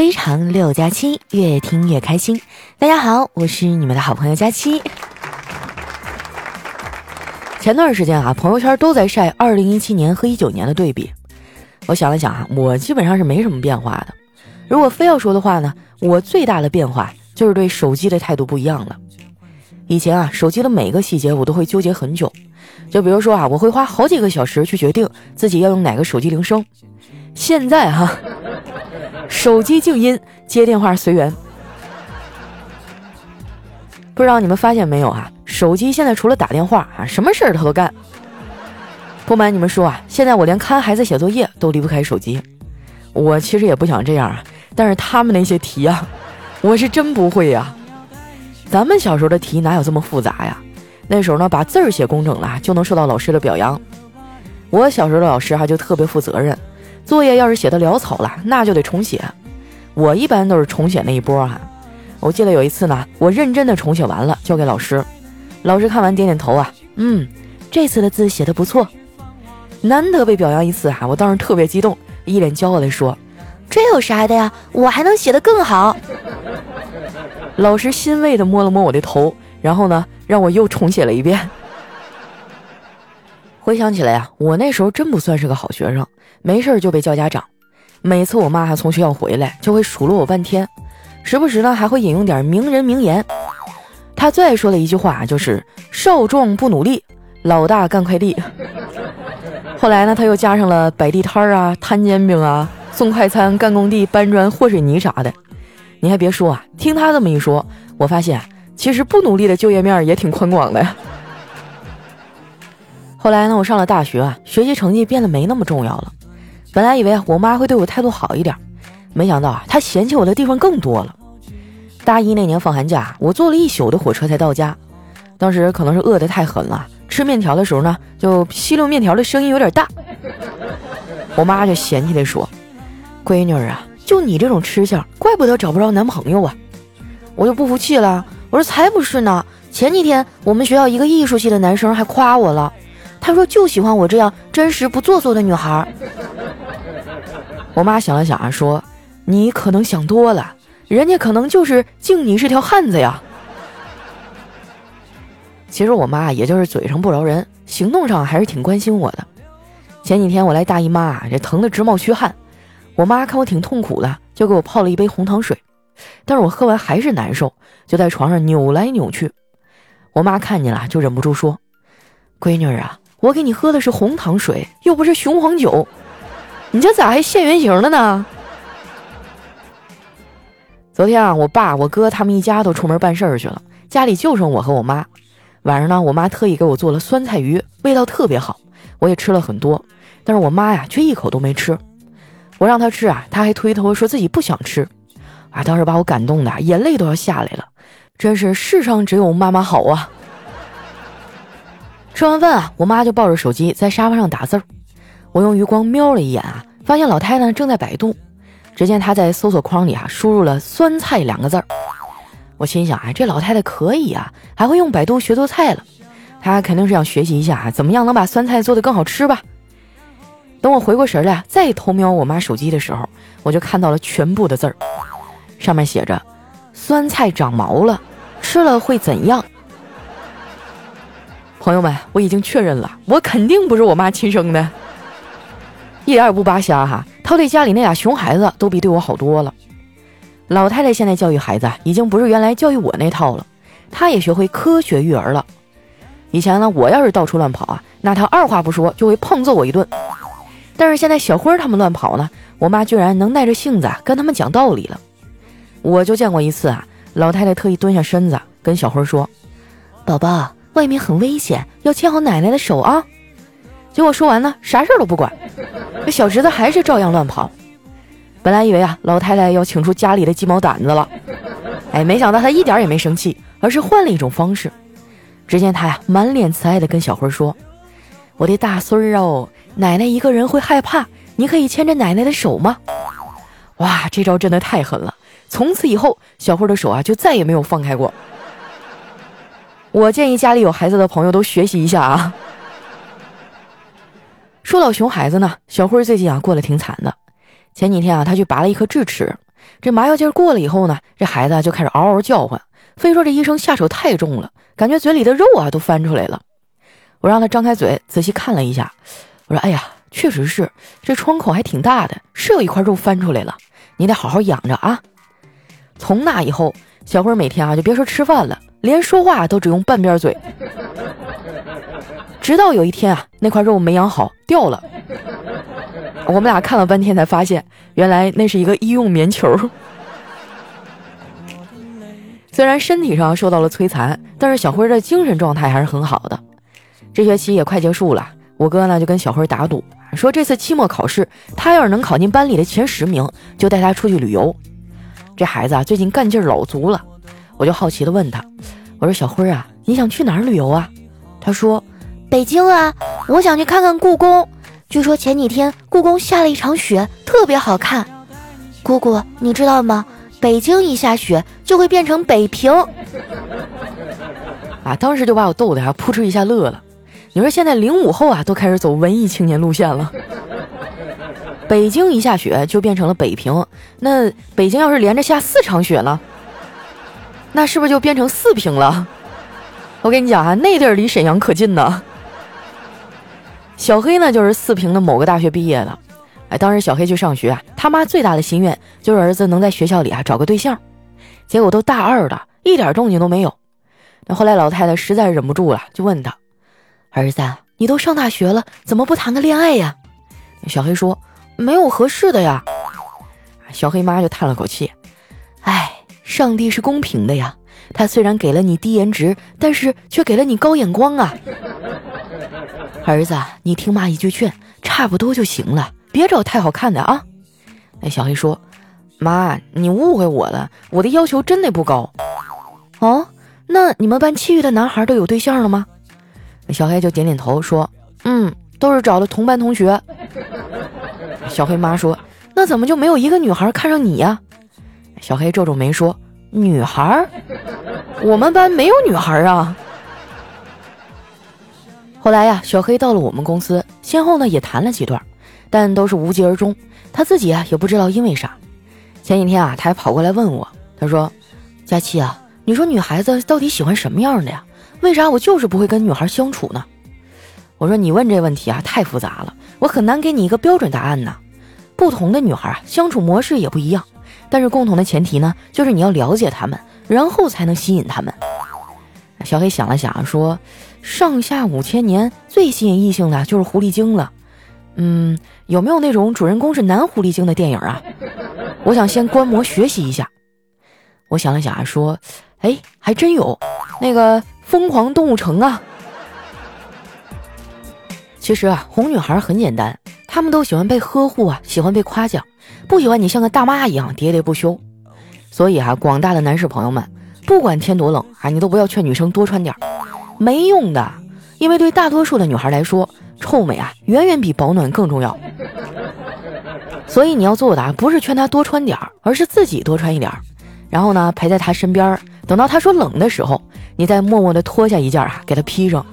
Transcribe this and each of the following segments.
非常六加七，越听越开心。大家好，我是你们的好朋友佳期。前段时间啊，朋友圈都在晒二零一七年和一九年的对比。我想了想啊，我基本上是没什么变化的。如果非要说的话呢，我最大的变化就是对手机的态度不一样了。以前啊，手机的每个细节我都会纠结很久，就比如说啊，我会花好几个小时去决定自己要用哪个手机铃声。现在哈。手机静音，接电话随缘。不知道你们发现没有啊？手机现在除了打电话啊，什么事儿它都干。不瞒你们说啊，现在我连看孩子写作业都离不开手机。我其实也不想这样啊，但是他们那些题啊，我是真不会呀。咱们小时候的题哪有这么复杂呀？那时候呢，把字儿写工整了就能受到老师的表扬。我小时候的老师哈就特别负责任。作业要是写的潦草了，那就得重写。我一般都是重写那一波哈。我记得有一次呢，我认真的重写完了，交给老师。老师看完点点头啊，嗯，这次的字写的不错。难得被表扬一次哈，我当时特别激动，一脸骄傲的说：“这有啥的呀？我还能写得更好。”老师欣慰的摸了摸我的头，然后呢，让我又重写了一遍。回想起来呀，我那时候真不算是个好学生。没事就被叫家长，每次我妈还从学校回来，就会数落我半天，时不时呢还会引用点名人名言。她最爱说的一句话就是“少壮不努力，老大干快递”。后来呢，她又加上了摆地摊啊、摊煎饼啊、送快餐、干工地、搬砖、和水泥啥的。你还别说啊，听她这么一说，我发现其实不努力的就业面也挺宽广的呀。后来呢，我上了大学啊，学习成绩变得没那么重要了。本来以为我妈会对我态度好一点，没想到啊，她嫌弃我的地方更多了。大一那年放寒假，我坐了一宿的火车才到家。当时可能是饿得太狠了，吃面条的时候呢，就吸溜面条的声音有点大。我妈就嫌弃地说：“闺女啊，就你这种吃相，怪不得找不着男朋友啊！”我就不服气了，我说：“才不是呢！前几天我们学校一个艺术系的男生还夸我了，他说就喜欢我这样真实不做作的女孩。”我妈想了想啊，说：“你可能想多了，人家可能就是敬你是条汉子呀。”其实我妈也就是嘴上不饶人，行动上还是挺关心我的。前几天我来大姨妈啊，这疼得直冒虚汗，我妈看我挺痛苦的，就给我泡了一杯红糖水。但是我喝完还是难受，就在床上扭来扭去。我妈看见了，就忍不住说：“闺女啊，我给你喝的是红糖水，又不是雄黄酒。”你这咋还现原形了呢？昨天啊，我爸、我哥他们一家都出门办事儿去了，家里就剩我和我妈。晚上呢，我妈特意给我做了酸菜鱼，味道特别好，我也吃了很多。但是我妈呀，却一口都没吃。我让她吃啊，她还推脱说自己不想吃。啊，当时把我感动的眼泪都要下来了，真是世上只有妈妈好啊！吃完饭啊，我妈就抱着手机在沙发上打字儿。我用余光瞄了一眼啊，发现老太太正在百度。只见她在搜索框里啊输入了“酸菜”两个字儿。我心想啊，这老太太可以啊，还会用百度学做菜了。她肯定是想学习一下啊，怎么样能把酸菜做得更好吃吧？等我回过神来，再偷瞄我妈手机的时候，我就看到了全部的字儿，上面写着：“酸菜长毛了，吃了会怎样？”朋友们，我已经确认了，我肯定不是我妈亲生的。一点也不扒瞎哈，他对家里那俩熊孩子都比对我好多了。老太太现在教育孩子已经不是原来教育我那套了，她也学会科学育儿了。以前呢，我要是到处乱跑啊，那她二话不说就会胖揍我一顿。但是现在小辉他们乱跑呢，我妈居然能耐着性子跟他们讲道理了。我就见过一次啊，老太太特意蹲下身子跟小辉说：“宝宝，外面很危险，要牵好奶奶的手啊。”结果说完呢，啥事儿都不管，这小侄子还是照样乱跑。本来以为啊，老太太要请出家里的鸡毛掸子了，哎，没想到他一点也没生气，而是换了一种方式。只见他呀，满脸慈爱的跟小辉说：“我的大孙儿哦，奶奶一个人会害怕，你可以牵着奶奶的手吗？”哇，这招真的太狠了！从此以后，小辉的手啊，就再也没有放开过。我建议家里有孩子的朋友都学习一下啊。说到熊孩子呢，小辉最近啊过得挺惨的。前几天啊，他去拔了一颗智齿，这麻药劲儿过了以后呢，这孩子就开始嗷嗷叫唤，非说这医生下手太重了，感觉嘴里的肉啊都翻出来了。我让他张开嘴仔细看了一下，我说：“哎呀，确实是，这窗口还挺大的，是有一块肉翻出来了，你得好好养着啊。”从那以后，小辉每天啊就别说吃饭了，连说话都只用半边嘴。直到有一天啊，那块肉没养好掉了，我们俩看了半天才发现，原来那是一个医用棉球。虽然身体上受到了摧残，但是小辉的精神状态还是很好的。这学期也快结束了，我哥呢就跟小辉打赌，说这次期末考试，他要是能考进班里的前十名，就带他出去旅游。这孩子啊，最近干劲儿老足了，我就好奇的问他，我说小辉啊，你想去哪儿旅游啊？他说北京啊，我想去看看故宫，据说前几天故宫下了一场雪，特别好看。姑姑，你知道吗？北京一下雪就会变成北平。啊，当时就把我逗的呀，扑哧一下乐了。你说现在零五后啊，都开始走文艺青年路线了。北京一下雪就变成了北平，那北京要是连着下四场雪呢？那是不是就变成四平了？我跟你讲啊，那地儿离沈阳可近呢。小黑呢，就是四平的某个大学毕业的。哎，当时小黑去上学啊，他妈最大的心愿就是儿子能在学校里啊找个对象。结果都大二了，一点动静都没有。那后来老太太实在忍不住了，就问他。儿子，你都上大学了，怎么不谈个恋爱呀？小黑说：“没有合适的呀。”小黑妈就叹了口气：“哎，上帝是公平的呀，他虽然给了你低颜值，但是却给了你高眼光啊。”儿子，你听妈一句劝，差不多就行了，别找太好看的啊。那小黑说：“妈，你误会我了，我的要求真的不高。”哦，那你们班其余的男孩都有对象了吗？小黑就点点头说：“嗯，都是找的同班同学。”小黑妈说：“那怎么就没有一个女孩看上你呀？”小黑皱皱眉说：“女孩？我们班没有女孩啊。”后来呀，小黑到了我们公司，先后呢也谈了几段，但都是无疾而终。他自己啊也不知道因为啥。前几天啊，他还跑过来问我，他说：“佳琪啊，你说女孩子到底喜欢什么样的呀？”为啥我就是不会跟女孩相处呢？我说你问这问题啊太复杂了，我很难给你一个标准答案呢。不同的女孩啊相处模式也不一样，但是共同的前提呢就是你要了解他们，然后才能吸引他们。小黑想了想说：“上下五千年最吸引异性的就是狐狸精了。嗯，有没有那种主人公是男狐狸精的电影啊？我想先观摩学习一下。”我想了想啊说：“哎，还真有，那个。”疯狂动物城啊！其实啊，哄女孩很简单，她们都喜欢被呵护啊，喜欢被夸奖，不喜欢你像个大妈一样喋喋不休。所以啊，广大的男士朋友们，不管天多冷啊，你都不要劝女生多穿点，没用的。因为对大多数的女孩来说，臭美啊，远远比保暖更重要。所以你要做的啊，不是劝她多穿点，而是自己多穿一点，然后呢，陪在她身边，等到她说冷的时候。你再默默地脱下一件啊，给她披上。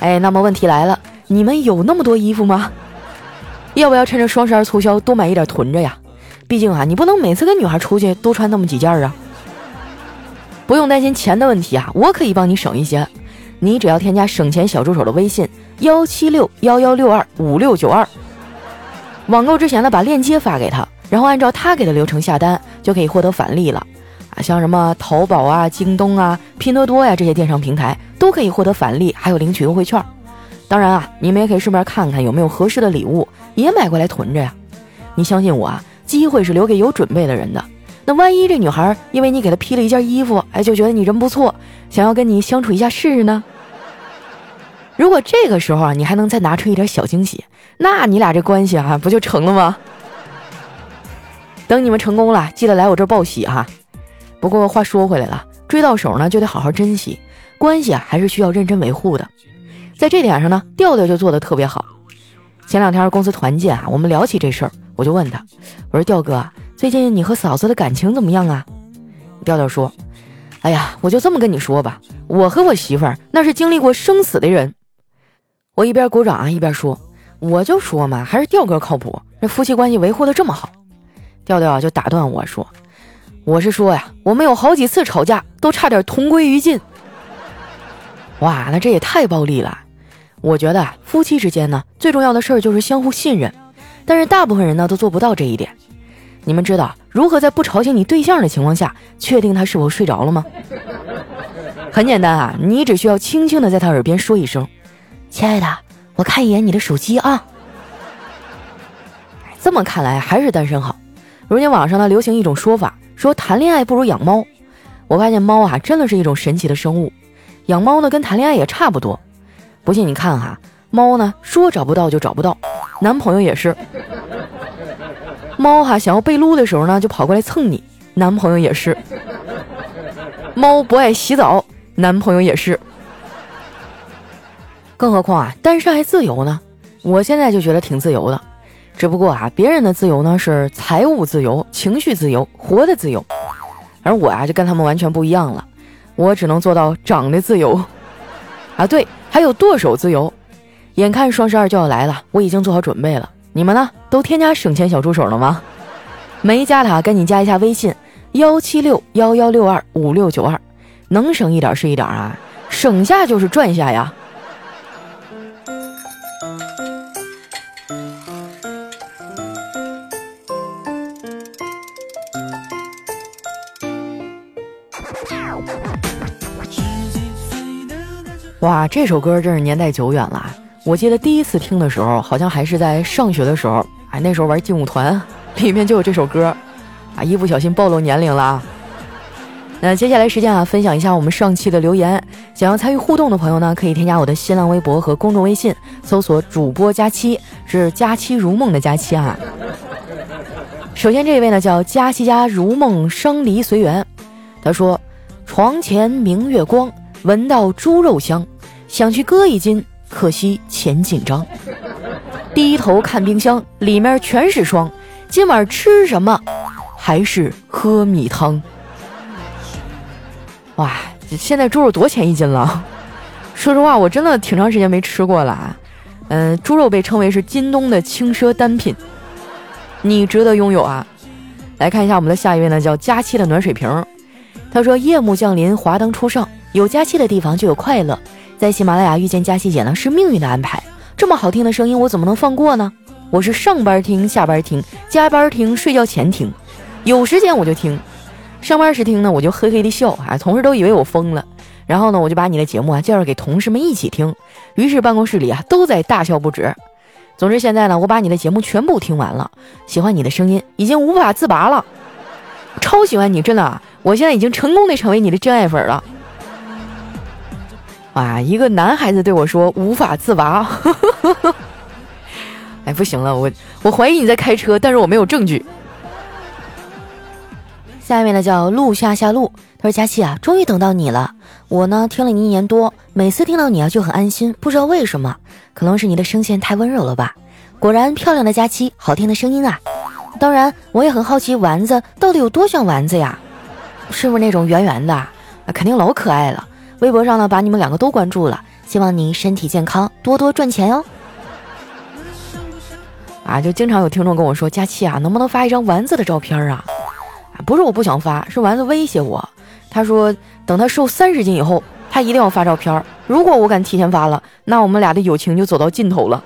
哎，那么问题来了，你们有那么多衣服吗？要不要趁着双十二促销多买一点囤着呀？毕竟啊，你不能每次跟女孩出去都穿那么几件啊。不用担心钱的问题啊，我可以帮你省一些。你只要添加省钱小助手的微信幺七六幺幺六二五六九二，网购之前呢，把链接发给他，然后按照他给的流程下单，就可以获得返利了。啊像什么淘宝啊、京东啊、拼多多呀这些电商平台都可以获得返利，还有领取优惠券。当然啊，你们也可以顺便看看有没有合适的礼物，也买过来囤着呀。你相信我啊，机会是留给有准备的人的。那万一这女孩因为你给她披了一件衣服，哎，就觉得你人不错，想要跟你相处一下试试呢？如果这个时候啊，你还能再拿出一点小惊喜，那你俩这关系啊，不就成了吗？等你们成功了，记得来我这报喜哈。不过话说回来了，追到手呢就得好好珍惜，关系啊还是需要认真维护的。在这点上呢，调调就做的特别好。前两天公司团建啊，我们聊起这事儿，我就问他，我说调哥，最近你和嫂子的感情怎么样啊？调调说，哎呀，我就这么跟你说吧，我和我媳妇儿那是经历过生死的人。我一边鼓掌啊一边说，我就说嘛，还是调哥靠谱，这夫妻关系维护的这么好。调调就打断我说：“我是说呀，我们有好几次吵架，都差点同归于尽。”哇，那这也太暴力了！我觉得啊，夫妻之间呢，最重要的事儿就是相互信任，但是大部分人呢都做不到这一点。你们知道如何在不吵醒你对象的情况下，确定他是否睡着了吗？很简单啊，你只需要轻轻的在他耳边说一声：“亲爱的，我看一眼你的手机啊。”这么看来还是单身好。如今网上呢流行一种说法，说谈恋爱不如养猫。我发现猫啊真的是一种神奇的生物。养猫呢，跟谈恋爱也差不多。不信你看哈，猫呢说找不到就找不到，男朋友也是。猫哈想要被撸的时候呢，就跑过来蹭你，男朋友也是。猫不爱洗澡，男朋友也是。更何况啊，单身还自由呢。我现在就觉得挺自由的，只不过啊，别人的自由呢是财务自由、情绪自由、活的自由，而我啊就跟他们完全不一样了。我只能做到长的自由，啊对，还有剁手自由。眼看双十二就要来了，我已经做好准备了。你们呢？都添加省钱小助手了吗？没加的赶紧加一下微信：幺七六幺幺六二五六九二，能省一点是一点啊，省下就是赚下呀。哇，这首歌真是年代久远了。我记得第一次听的时候，好像还是在上学的时候。哎，那时候玩劲舞团，里面就有这首歌。啊，一不小心暴露年龄了。那接下来时间啊，分享一下我们上期的留言。想要参与互动的朋友呢，可以添加我的新浪微博和公众微信，搜索“主播佳期”，是“佳期如梦”的佳期啊。首先这位呢叫“佳期家如梦生离随缘”，他说：“床前明月光，闻到猪肉香。”想去割一斤，可惜钱紧张。低头看冰箱，里面全是霜。今晚吃什么？还是喝米汤。哇，现在猪肉多钱一斤了？说实话，我真的挺长时间没吃过了啊。嗯，猪肉被称为是京东的轻奢单品，你值得拥有啊！来看一下我们的下一位呢，叫佳期的暖水瓶。他说：“夜幕降临，华灯初上，有佳期的地方就有快乐。”在喜马拉雅遇见佳期姐呢，是命运的安排。这么好听的声音，我怎么能放过呢？我是上班听、下班听、加班听、睡觉前听，有时间我就听。上班时听呢，我就嘿嘿的笑，啊，同事都以为我疯了。然后呢，我就把你的节目啊介绍给同事们一起听，于是办公室里啊都在大笑不止。总之现在呢，我把你的节目全部听完了，喜欢你的声音，已经无法自拔了，超喜欢你，真的，我现在已经成功的成为你的真爱粉了。啊！一个男孩子对我说：“无法自拔。”哎，不行了，我我怀疑你在开车，但是我没有证据。下面呢叫陆下下路，他说：“佳琪啊，终于等到你了。我呢听了你一年多，每次听到你啊就很安心，不知道为什么，可能是你的声线太温柔了吧。果然漂亮的佳期，好听的声音啊。当然，我也很好奇丸子到底有多像丸子呀？是不是那种圆圆的？肯定老可爱了。”微博上呢，把你们两个都关注了，希望您身体健康，多多赚钱哟。啊，就经常有听众跟我说：“佳期啊，能不能发一张丸子的照片啊？”啊，不是我不想发，是丸子威胁我，他说等他瘦三十斤以后，他一定要发照片。如果我敢提前发了，那我们俩的友情就走到尽头了。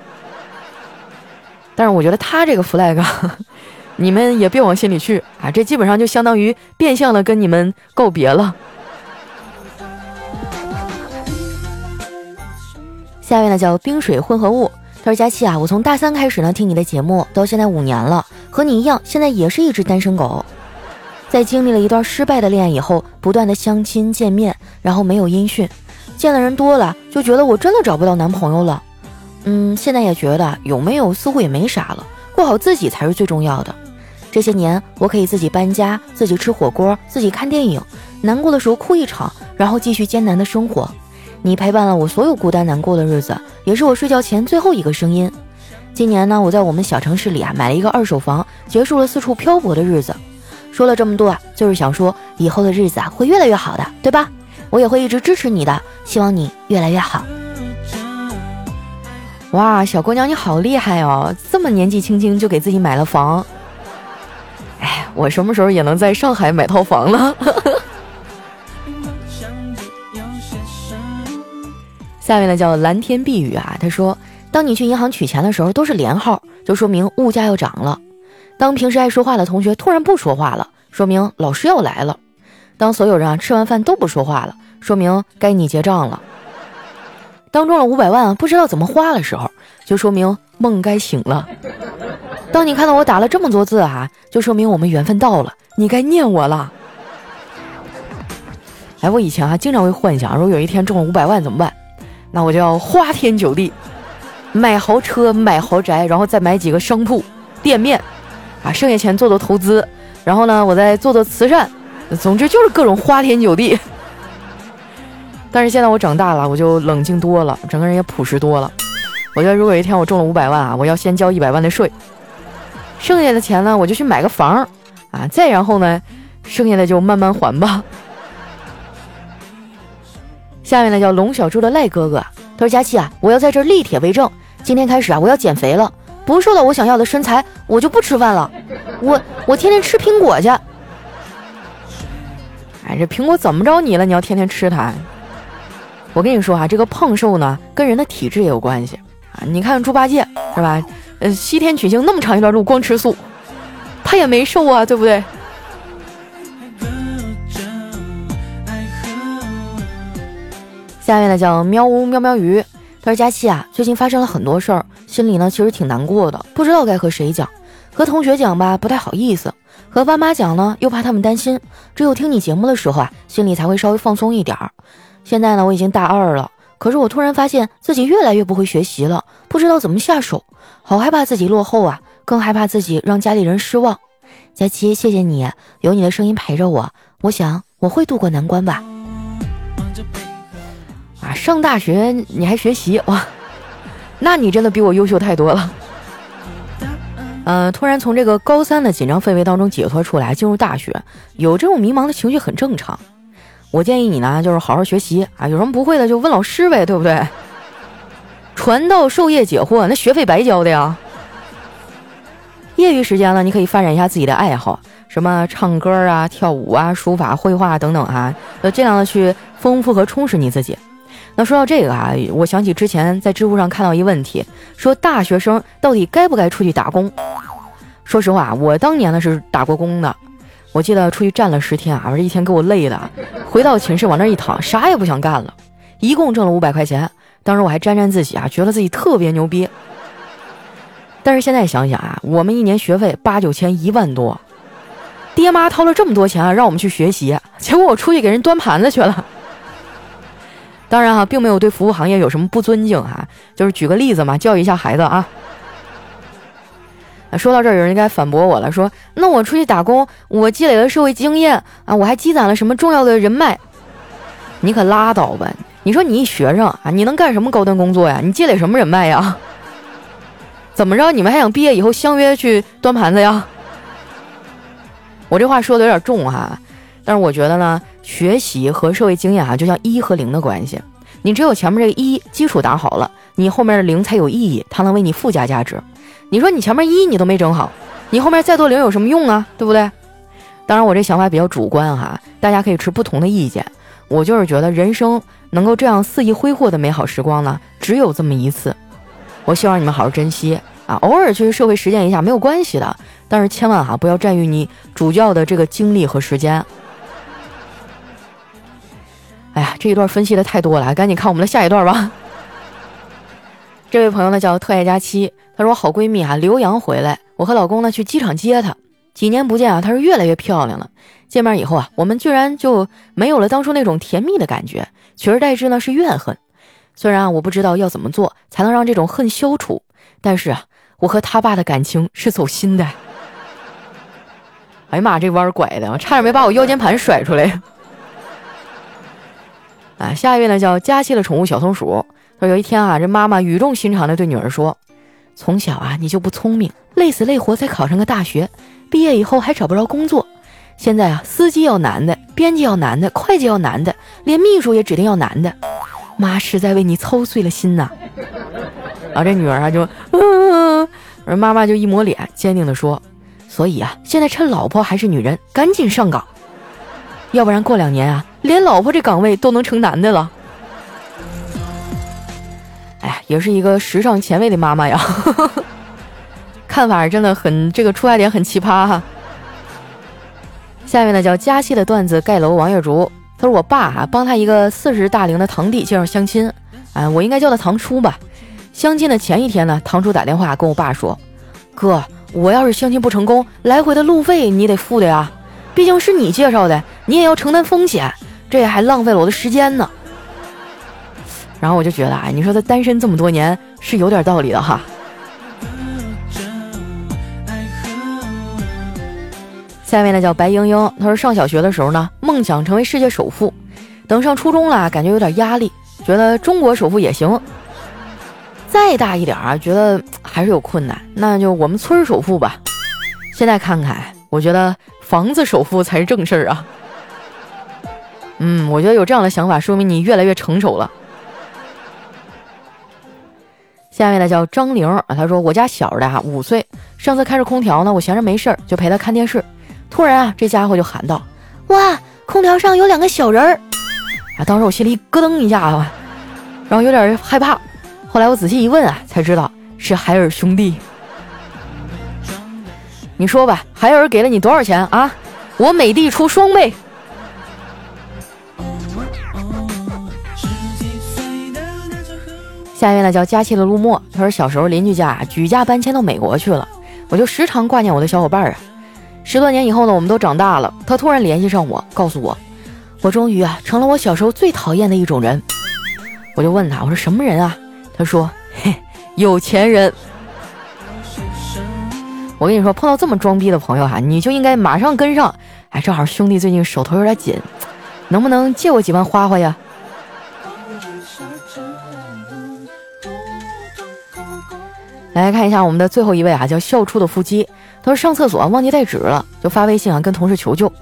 但是我觉得他这个 flag，你们也别往心里去啊，这基本上就相当于变相的跟你们告别了。下一位呢叫冰水混合物，他说：“佳期啊，我从大三开始呢听你的节目，到现在五年了，和你一样，现在也是一只单身狗。在经历了一段失败的恋爱以后，不断的相亲见面，然后没有音讯，见的人多了，就觉得我真的找不到男朋友了。嗯，现在也觉得有没有似乎也没啥了，过好自己才是最重要的。这些年，我可以自己搬家，自己吃火锅，自己看电影，难过的时候哭一场，然后继续艰难的生活。”你陪伴了我所有孤单难过的日子，也是我睡觉前最后一个声音。今年呢，我在我们小城市里啊买了一个二手房，结束了四处漂泊的日子。说了这么多啊，就是想说以后的日子啊会越来越好的，对吧？我也会一直支持你的，希望你越来越好。哇，小姑娘你好厉害哦，这么年纪轻轻就给自己买了房。哎，我什么时候也能在上海买套房了？下面呢叫蓝天碧雨啊，他说，当你去银行取钱的时候都是连号，就说明物价要涨了；当平时爱说话的同学突然不说话了，说明老师要来了；当所有人啊吃完饭都不说话了，说明该你结账了；当中了五百万不知道怎么花的时候，就说明梦该醒了；当你看到我打了这么多字啊，就说明我们缘分到了，你该念我了。哎，我以前啊经常会幻想，如果有一天中了五百万怎么办？那我就要花天酒地，买豪车、买豪宅，然后再买几个商铺、店面，啊，剩下钱做做投资，然后呢，我再做做慈善，总之就是各种花天酒地。但是现在我长大了，我就冷静多了，整个人也朴实多了。我觉得如果有一天我中了五百万啊，我要先交一百万的税，剩下的钱呢，我就去买个房，啊，再然后呢，剩下的就慢慢还吧。下面呢叫龙小猪的赖哥哥，他说：“佳琪啊，我要在这立帖为证，今天开始啊，我要减肥了，不瘦到我想要的身材，我就不吃饭了，我我天天吃苹果去。哎，这苹果怎么着你了？你要天天吃它？我跟你说啊，这个胖瘦呢，跟人的体质也有关系啊。你看猪八戒是吧？呃，西天取经那么长一段路，光吃素，他也没瘦啊，对不对？”下面呢叫喵呜喵喵鱼，他说佳期啊，最近发生了很多事儿，心里呢其实挺难过的，不知道该和谁讲。和同学讲吧，不太好意思；和爸妈讲呢，又怕他们担心。只有听你节目的时候啊，心里才会稍微放松一点儿。现在呢，我已经大二了，可是我突然发现自己越来越不会学习了，不知道怎么下手，好害怕自己落后啊，更害怕自己让家里人失望。佳期，谢谢你，有你的声音陪着我，我想我会度过难关吧。啊，上大学你还学习哇？那你真的比我优秀太多了。呃，突然从这个高三的紧张氛围当中解脱出来，进入大学，有这种迷茫的情绪很正常。我建议你呢，就是好好学习啊，有什么不会的就问老师呗，对不对？传道授业解惑，那学费白交的呀。业余时间呢，你可以发展一下自己的爱好，什么唱歌啊、跳舞啊、书法、绘画等等啊，要尽量的去丰富和充实你自己。那说到这个啊，我想起之前在知乎上看到一问题，说大学生到底该不该出去打工？说实话，我当年呢是打过工的。我记得出去站了十天啊，我这一天给我累的，回到寝室往那一躺，啥也不想干了。一共挣了五百块钱，当时我还沾沾自喜啊，觉得自己特别牛逼。但是现在想想啊，我们一年学费八九千一万多，爹妈掏了这么多钱啊，让我们去学习，结果我出去给人端盘子去了。当然哈，并没有对服务行业有什么不尊敬哈，就是举个例子嘛，教育一下孩子啊。说到这儿，有人应该反驳我了，说那我出去打工，我积累了社会经验啊，我还积攒了什么重要的人脉？你可拉倒吧！你说你一学生啊，你能干什么高端工作呀？你积累什么人脉呀？怎么着？你们还想毕业以后相约去端盘子呀？我这话说的有点重哈。但是我觉得呢，学习和社会经验啊，就像一和零的关系。你只有前面这个一基础打好了，你后面的零才有意义，它能为你附加价值。你说你前面一你都没整好，你后面再多零有什么用啊？对不对？当然我这想法比较主观哈，大家可以持不同的意见。我就是觉得人生能够这样肆意挥霍的美好时光呢，只有这么一次。我希望你们好好珍惜啊，偶尔去社会实践一下没有关系的，但是千万哈不要占用你主教的这个精力和时间。哎呀，这一段分析的太多了，赶紧看我们的下一段吧。这位朋友呢叫特爱佳期，她说我好闺蜜啊刘洋回来，我和老公呢去机场接她。几年不见啊，她是越来越漂亮了。见面以后啊，我们居然就没有了当初那种甜蜜的感觉，取而代之呢是怨恨。虽然啊我不知道要怎么做才能让这种恨消除，但是啊我和他爸的感情是走心的。哎呀妈，这弯拐的，差点没把我腰间盘甩出来。啊，下一位呢叫佳期的宠物小松鼠。说有一天啊，这妈妈语重心长的对女儿说：“从小啊，你就不聪明，累死累活才考上个大学，毕业以后还找不着工作。现在啊，司机要男的，编辑要男的，会计要男的，连秘书也指定要男的。妈实在为你操碎了心呐。”然后这女儿啊就嗯，而妈妈就一抹脸，坚定的说：“所以啊，现在趁老婆还是女人，赶紧上岗，要不然过两年啊，连老婆这岗位都能成男的了。哎呀，也是一个时尚前卫的妈妈呀，看法真的很这个出发点很奇葩哈。下面呢叫佳期的段子盖楼王月竹，他说我爸啊帮他一个四十大龄的堂弟介绍相亲，啊我应该叫他堂叔吧。相亲的前一天呢，堂叔打电话跟我爸说，哥。我要是相亲不成功，来回的路费你得付的呀，毕竟是你介绍的，你也要承担风险，这还浪费了我的时间呢。然后我就觉得，哎，你说他单身这么多年是有点道理的哈。下面呢叫白英英，她说上小学的时候呢，梦想成为世界首富，等上初中了，感觉有点压力，觉得中国首富也行。再大一点啊，觉得还是有困难，那就我们村首富吧。现在看看，我觉得房子首富才是正事儿啊。嗯，我觉得有这样的想法，说明你越来越成熟了。下面呢叫张玲啊，她说我家小的啊五岁，上次开着空调呢，我闲着没事儿就陪他看电视，突然啊这家伙就喊道：“哇，空调上有两个小人儿！”啊，当时我心里咯噔一下啊，然后有点害怕。后来我仔细一问啊，才知道是海尔兄弟。你说吧，海尔给了你多少钱啊？我美的出双倍。下一位呢叫佳期的陆墨，他说小时候邻居家举家搬迁到美国去了，我就时常挂念我的小伙伴啊。十多年以后呢，我们都长大了，他突然联系上我，告诉我，我终于啊成了我小时候最讨厌的一种人。我就问他，我说什么人啊？他说：“嘿，有钱人。”我跟你说，碰到这么装逼的朋友哈，你就应该马上跟上。哎，正好兄弟最近手头有点紧，能不能借我几万花花呀？来看一下我们的最后一位啊，叫笑出的腹肌。他说上厕所忘记带纸了，就发微信啊跟同事求救。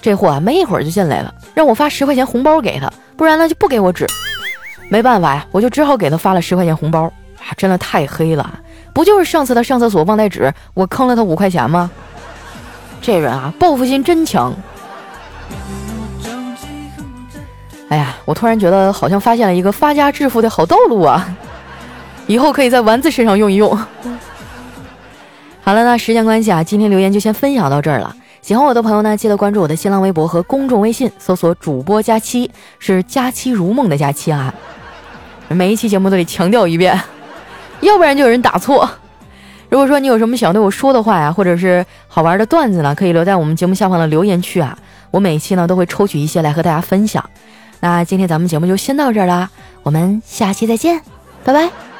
这货啊没一会儿就进来了，让我发十块钱红包给他，不然呢就不给我纸。没办法呀，我就只好给他发了十块钱红包啊！真的太黑了，不就是上次他上厕所忘带纸，我坑了他五块钱吗？这人啊，报复心真强。哎呀，我突然觉得好像发现了一个发家致富的好道路啊！以后可以在丸子身上用一用。好了，那时间关系啊，今天留言就先分享到这儿了。喜欢我的朋友呢，记得关注我的新浪微博和公众微信，搜索“主播佳期”，是“佳期如梦”的佳期啊。每一期节目都得强调一遍，要不然就有人打错。如果说你有什么想对我说的话呀，或者是好玩的段子呢，可以留在我们节目下方的留言区啊。我每一期呢都会抽取一些来和大家分享。那今天咱们节目就先到这儿啦，我们下期再见，拜拜。